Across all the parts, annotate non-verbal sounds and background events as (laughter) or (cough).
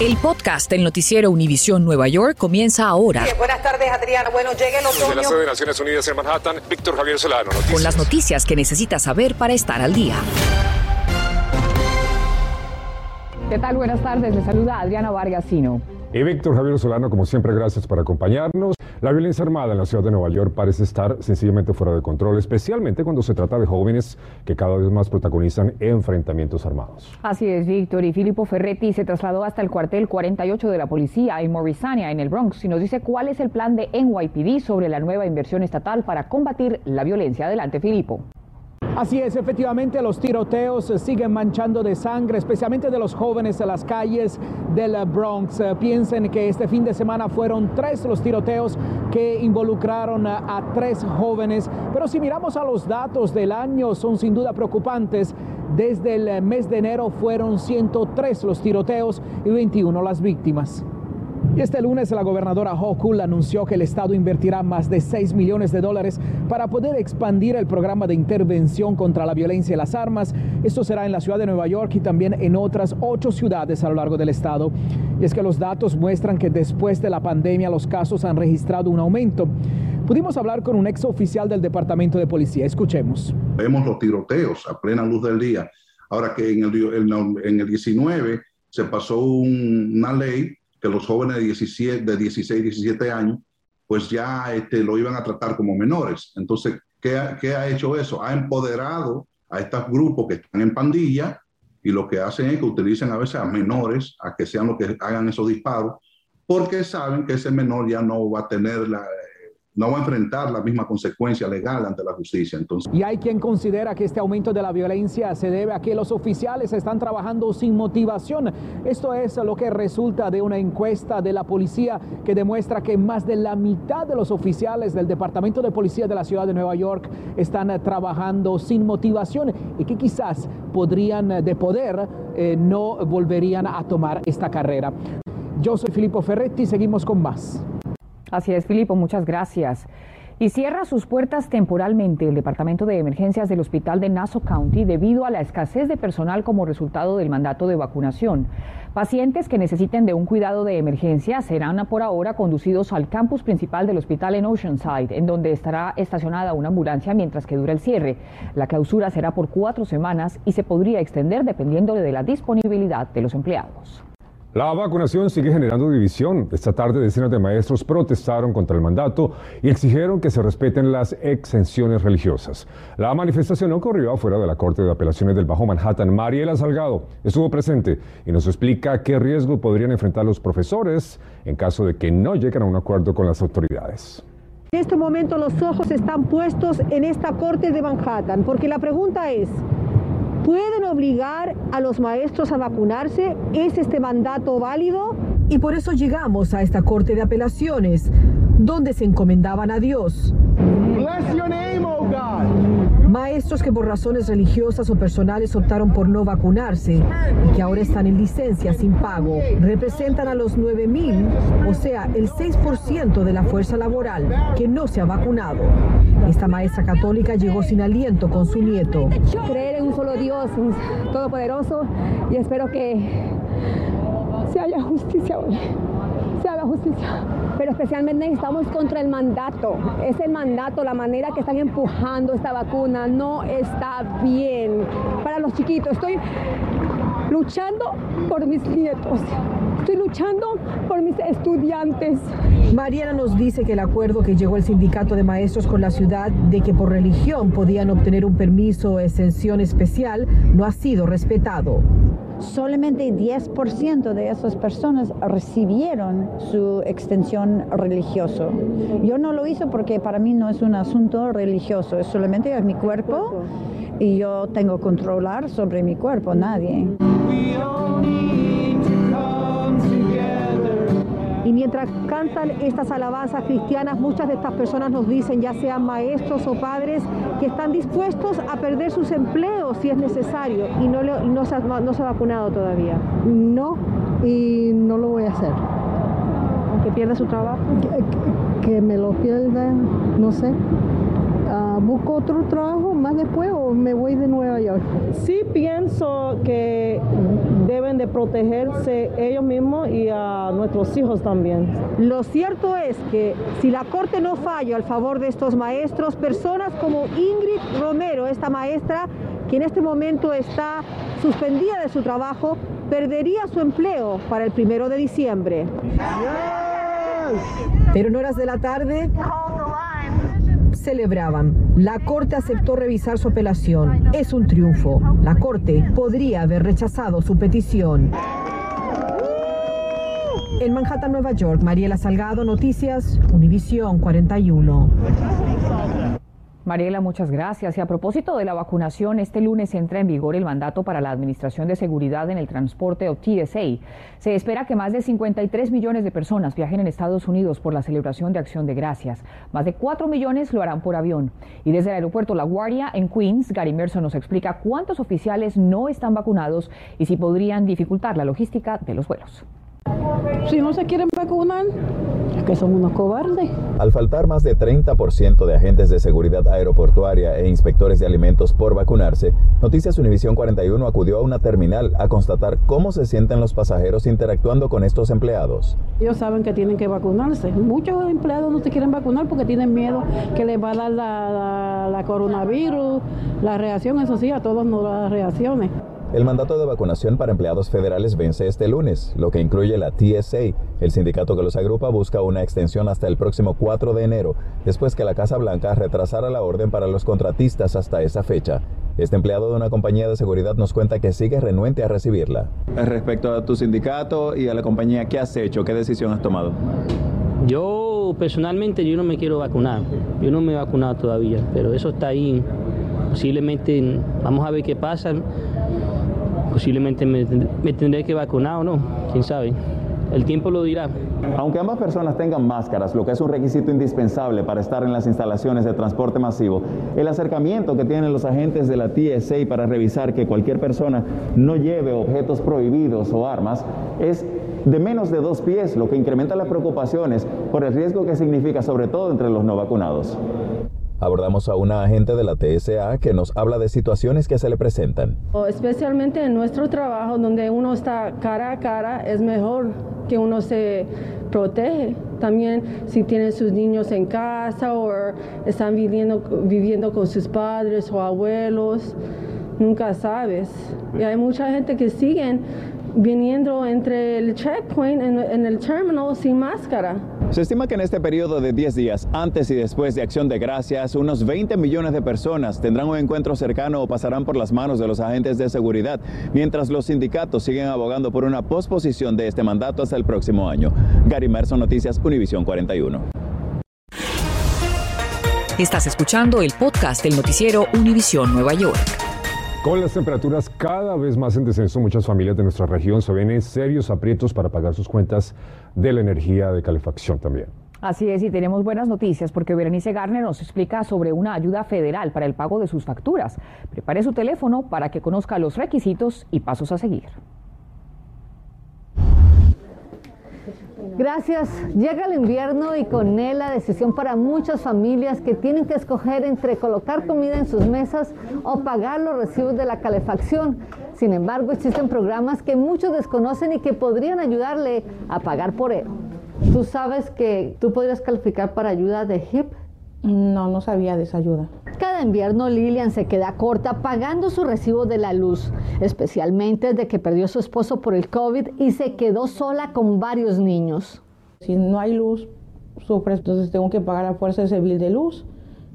El podcast del noticiero Univisión Nueva York comienza ahora. buenas tardes, Adriana. Bueno, llega el otoño. Desde la sede de Naciones Unidas en Manhattan, Víctor Javier Solano. Noticias. Con las noticias que necesitas saber para estar al día. ¿Qué tal? Buenas tardes. Le saluda Adriana Vargasino. Y Víctor Javier Solano, como siempre, gracias por acompañarnos. La violencia armada en la ciudad de Nueva York parece estar sencillamente fuera de control, especialmente cuando se trata de jóvenes que cada vez más protagonizan enfrentamientos armados. Así es, Víctor. Y Filippo Ferretti se trasladó hasta el cuartel 48 de la policía en Morrisania, en el Bronx, y nos dice cuál es el plan de NYPD sobre la nueva inversión estatal para combatir la violencia. Adelante, Filippo. Así es, efectivamente los tiroteos siguen manchando de sangre, especialmente de los jóvenes en las calles del Bronx. Piensen que este fin de semana fueron tres los tiroteos que involucraron a, tres jóvenes, pero si miramos a los datos del año son sin duda preocupantes. Desde el mes de enero fueron 103 los tiroteos y 21 las víctimas. Y este lunes la gobernadora Hochul anunció que el Estado invertirá más de 6 millones de dólares para poder expandir el programa de intervención contra la violencia y las armas. Esto será en la ciudad de Nueva York y también en otras ocho ciudades a lo largo del estado. Y es que los datos muestran que después de la pandemia los casos han registrado un aumento. Pudimos hablar con un ex oficial del Departamento de Policía. Escuchemos. Vemos los tiroteos a plena luz del día. Ahora que en el, en el 19 se pasó una ley que los jóvenes de, 17, de 16, 17 años, pues ya este, lo iban a tratar como menores. Entonces, ¿qué ha, ¿qué ha hecho eso? Ha empoderado a estos grupos que están en pandilla y lo que hacen es que utilicen a veces a menores a que sean los que hagan esos disparos, porque saben que ese menor ya no va a tener la, no va a enfrentar la misma consecuencia legal ante la justicia. Entonces. Y hay quien considera que este aumento de la violencia se debe a que los oficiales están trabajando sin motivación. Esto es lo que resulta de una encuesta de la policía que demuestra que más de la mitad de los oficiales del Departamento de Policía de la Ciudad de Nueva York están trabajando sin motivación y que quizás podrían, de poder, eh, no volverían a tomar esta carrera. Yo soy Filippo Ferretti, seguimos con más. Así es, Filipo, muchas gracias. Y cierra sus puertas temporalmente el Departamento de Emergencias del Hospital de Nassau County debido a la escasez de personal como resultado del mandato de vacunación. Pacientes que necesiten de un cuidado de emergencia serán por ahora conducidos al campus principal del hospital en Oceanside, en donde estará estacionada una ambulancia mientras que dura el cierre. La clausura será por cuatro semanas y se podría extender dependiendo de la disponibilidad de los empleados. La vacunación sigue generando división. Esta tarde decenas de maestros protestaron contra el mandato y exigieron que se respeten las exenciones religiosas. La manifestación ocurrió afuera de la Corte de Apelaciones del Bajo Manhattan. Mariela Salgado estuvo presente y nos explica qué riesgo podrían enfrentar los profesores en caso de que no lleguen a un acuerdo con las autoridades. En este momento los ojos están puestos en esta Corte de Manhattan porque la pregunta es, ¿Pueden obligar a los maestros a vacunarse? ¿Es este mandato válido? Y por eso llegamos a esta Corte de Apelaciones, donde se encomendaban a Dios. Bless your name, oh God. Maestros que por razones religiosas o personales optaron por no vacunarse y que ahora están en licencia sin pago representan a los 9.000, o sea, el 6% de la fuerza laboral que no se ha vacunado. Esta maestra católica llegó sin aliento con su nieto. Creer en un solo Dios todopoderoso y espero que se haya justicia hoy. Se haga justicia pero especialmente estamos contra el mandato. Es el mandato, la manera que están empujando esta vacuna no está bien para los chiquitos. Estoy luchando por mis nietos. Estoy luchando por mis estudiantes. Mariana nos dice que el acuerdo que llegó el sindicato de maestros con la ciudad de que por religión podían obtener un permiso o exención especial no ha sido respetado solamente 10% de esas personas recibieron su extensión religioso. Yo no lo hice porque para mí no es un asunto religioso, es solamente mi cuerpo y yo tengo controlar sobre mi cuerpo, nadie. Y mientras cantan estas alabanzas cristianas, muchas de estas personas nos dicen, ya sean maestros o padres, que están dispuestos a perder sus empleos si es necesario y no, no, se, no se ha vacunado todavía. No, y no lo voy a hacer. ¿Aunque pierda su trabajo? Que, me lo pierda, no sé. Ah, ¿Busco otro trabajo más después o me voy de Nueva York? Sí pienso que deben de protegerse ellos mismos y a nuestros hijos también. Lo cierto es que si la Corte no falla al favor de estos maestros, personas como Ingrid Romero, esta maestra que en este momento está suspendida de su trabajo, perdería su empleo para el primero de diciembre. Pero en horas de la tarde celebraban. La Corte aceptó revisar su apelación. Es un triunfo. La Corte podría haber rechazado su petición. En Manhattan, Nueva York, Mariela Salgado, Noticias, Univisión 41. Mariela, muchas gracias. Y a propósito de la vacunación, este lunes entra en vigor el mandato para la Administración de Seguridad en el Transporte o TSA. Se espera que más de 53 millones de personas viajen en Estados Unidos por la celebración de Acción de Gracias. Más de 4 millones lo harán por avión. Y desde el aeropuerto La Guardia, en Queens, Gary Merson nos explica cuántos oficiales no están vacunados y si podrían dificultar la logística de los vuelos. Si no se quieren vacunar, es que son unos cobardes. Al faltar más de 30% de agentes de seguridad aeroportuaria e inspectores de alimentos por vacunarse, Noticias Univisión 41 acudió a una terminal a constatar cómo se sienten los pasajeros interactuando con estos empleados. Ellos saben que tienen que vacunarse. Muchos empleados no se quieren vacunar porque tienen miedo que les va a dar la, la coronavirus, la reacción, eso sí, a todos nos da reacciones. El mandato de vacunación para empleados federales vence este lunes, lo que incluye la TSA. El sindicato que los agrupa busca una extensión hasta el próximo 4 de enero, después que la Casa Blanca retrasara la orden para los contratistas hasta esa fecha. Este empleado de una compañía de seguridad nos cuenta que sigue renuente a recibirla. Respecto a tu sindicato y a la compañía, ¿qué has hecho? ¿Qué decisión has tomado? Yo personalmente yo no me quiero vacunar. Yo no me he vacunado todavía, pero eso está ahí. Posiblemente vamos a ver qué pasa posiblemente me, me, tendré que vacunar o no, quién sabe. El tiempo lo dirá. Aunque ambas personas tengan máscaras, lo que es un requisito indispensable para estar en las instalaciones de transporte masivo, el acercamiento que tienen los agentes de la TSA para revisar que cualquier persona no lleve objetos prohibidos o armas es de menos de dos pies, lo que incrementa las preocupaciones por el riesgo que significa, sobre todo entre los no vacunados. Abordamos a una agente de la TSA que nos habla de situaciones que se le presentan. Especialmente en nuestro trabajo, donde uno está cara a cara, es mejor que uno se protege. También si tienen sus niños en casa o están viviendo, viviendo con sus padres o abuelos, nunca sabes. Y hay mucha gente que siguen viniendo entre el checkpoint en, en el terminal sin máscara. Se estima que en este periodo de 10 días, antes y después de Acción de Gracias, unos 20 millones de personas tendrán un encuentro cercano o pasarán por las manos de los agentes de seguridad, mientras los sindicatos siguen abogando por una posposición de este mandato hasta el próximo año. Gary Merson, Noticias Univisión 41. Estás escuchando el podcast del noticiero Univisión Nueva York. Con las temperaturas cada vez más en descenso, muchas familias de nuestra región se ven en serios aprietos para pagar sus cuentas de la energía de calefacción también. Así es, y tenemos buenas noticias porque Berenice Garner nos explica sobre una ayuda federal para el pago de sus facturas. Prepare su teléfono para que conozca los requisitos y pasos a seguir. Gracias. Llega el invierno y con él la decisión para muchas familias que tienen que escoger entre colocar comida en sus mesas o pagar los recibos de la calefacción. Sin embargo, existen programas que muchos desconocen y que podrían ayudarle a pagar por él. ¿Tú sabes que tú podrías calificar para ayuda de HIP? No, no sabía de esa ayuda. Cada invierno Lilian se queda corta pagando su recibo de la luz, especialmente desde que perdió a su esposo por el COVID y se quedó sola con varios niños. Si no hay luz, sufres, entonces tengo que pagar a fuerza ese bill de luz.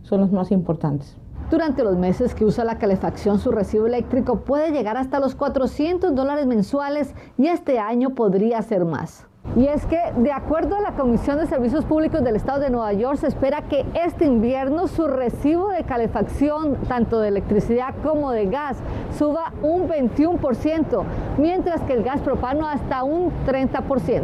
Son los más importantes. Durante los meses que usa la calefacción, su recibo eléctrico puede llegar hasta los 400 dólares mensuales y este año podría ser más. Y es que, de acuerdo a la Comisión de Servicios Públicos del Estado de Nueva York, se espera que este invierno su recibo de calefacción, tanto de electricidad como de gas, suba un 21%, mientras que el gas propano hasta un 30%.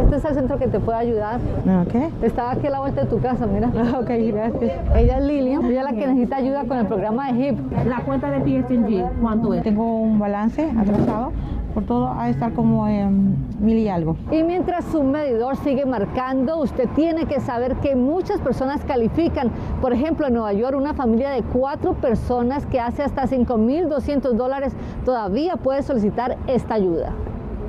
Este es el centro que te puede ayudar. Ok. Estaba aquí a la vuelta de tu casa, mira. (laughs) Ok, gracias. Ella es Lilian, ella es la que necesita ayuda con el programa de HIP. La cuenta de PSG, ¿cuánto es? Tengo un balance atrasado por todo a estar como en mil y algo. Y mientras su medidor sigue marcando, usted tiene que saber que muchas personas califican. Por ejemplo, en Nueva York, una familia de cuatro personas que hace hasta 5.200 dólares todavía puede solicitar esta ayuda.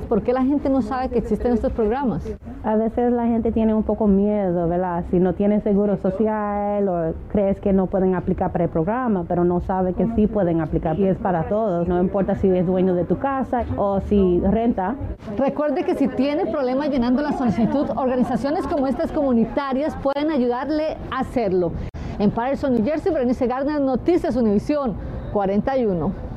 ¿Por qué la gente no sabe que existen estos programas? A veces la gente tiene un poco miedo, ¿verdad? Si no tiene seguro social o crees que no pueden aplicar para el programa, pero no sabe que sí pueden aplicar y es para todos. No importa si es dueño de tu casa o si renta. Recuerde que si tiene problemas llenando la solicitud, organizaciones como estas comunitarias pueden ayudarle a hacerlo. En Patterson, New Jersey, Berenice Gardner, Noticias Univisión 41.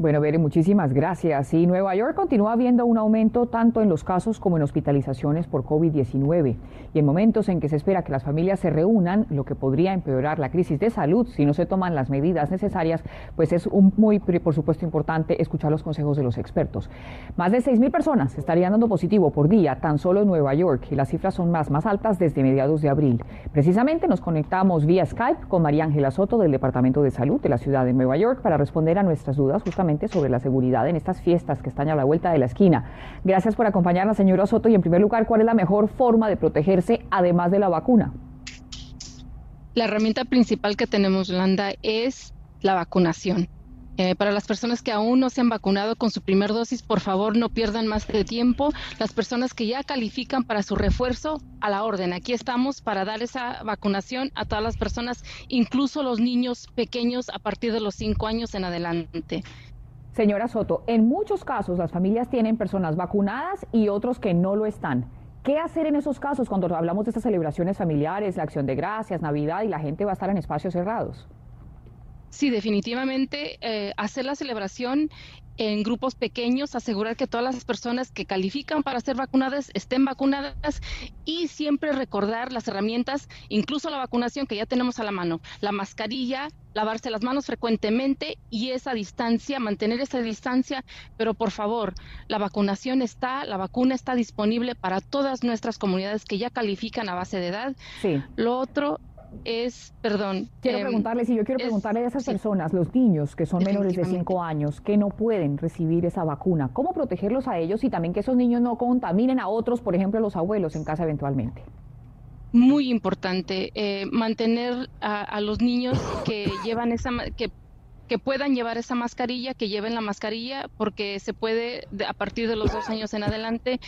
Bueno, Bere, muchísimas gracias. Y Nueva York continúa viendo un aumento tanto en los casos como en hospitalizaciones por COVID-19. Y en momentos en que se espera que las familias se reúnan, lo que podría empeorar la crisis de salud si no se toman las medidas necesarias, pues es un, muy, por supuesto, importante escuchar los consejos de los expertos. Más de 6.000 personas estarían dando positivo por día tan solo en Nueva York y las cifras son más, más altas desde mediados de abril. Precisamente nos conectamos vía Skype con María Ángela Soto del Departamento de Salud de la ciudad de Nueva York para responder a nuestras dudas justamente sobre la seguridad en estas fiestas que están a la vuelta de la esquina. Gracias por acompañarnos, señora Soto. Y en primer lugar, ¿cuál es la mejor forma de protegerse además de la vacuna? La herramienta principal que tenemos, Landa, es la vacunación. Eh, para las personas que aún no se han vacunado con su primer dosis, por favor no pierdan más de tiempo. Las personas que ya califican para su refuerzo, a la orden. Aquí estamos para dar esa vacunación a todas las personas, incluso los niños pequeños a partir de los cinco años en adelante. Señora Soto, en muchos casos las familias tienen personas vacunadas y otros que no lo están. ¿Qué hacer en esos casos cuando hablamos de estas celebraciones familiares, la acción de gracias, Navidad y la gente va a estar en espacios cerrados? Sí, definitivamente eh, hacer la celebración en grupos pequeños, asegurar que todas las personas que califican para ser vacunadas estén vacunadas y siempre recordar las herramientas, incluso la vacunación que ya tenemos a la mano, la mascarilla, lavarse las manos frecuentemente y esa distancia, mantener esa distancia, pero por favor, la vacunación está, la vacuna está disponible para todas nuestras comunidades que ya califican a base de edad. Sí. Lo otro es, perdón. Quiero em, preguntarle, si yo quiero preguntarle a esas personas, los niños que son menores de 5 años, que no pueden recibir esa vacuna, ¿cómo protegerlos a ellos y también que esos niños no contaminen a otros, por ejemplo, a los abuelos en casa eventualmente? Muy importante eh, mantener a, los niños que (laughs) llevan esa que que puedan llevar esa mascarilla, que lleven la mascarilla, porque se puede a partir de los dos años en adelante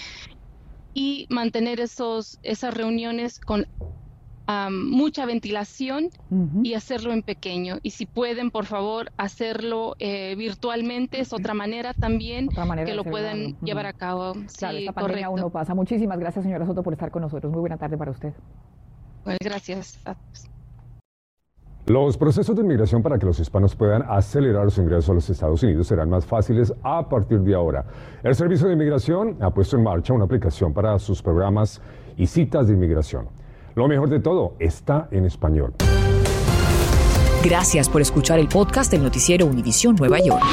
y mantener esos esas reuniones con mucha ventilación y hacerlo en pequeño. Y si pueden, por favor, hacerlo eh, virtualmente, es otra manera también que lo pueden llevar a cabo. Claro, esta pandemia aún no pasa. Muchísimas gracias, señora Soto, por estar con nosotros. Muy buena tarde para usted. Pues gracias. Los procesos de inmigración para que los hispanos puedan acelerar su ingreso a los Estados Unidos serán más fáciles a partir de ahora. El Servicio de Inmigración ha puesto en marcha una aplicación para sus programas y citas de inmigración. Lo mejor de todo está en español. Gracias por escuchar el podcast del noticiero Univisión Nueva York.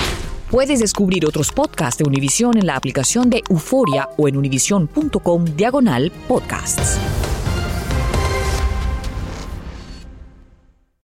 Puedes descubrir otros podcasts de Univisión en la aplicación de Euforia o en univision.com diagonal podcasts.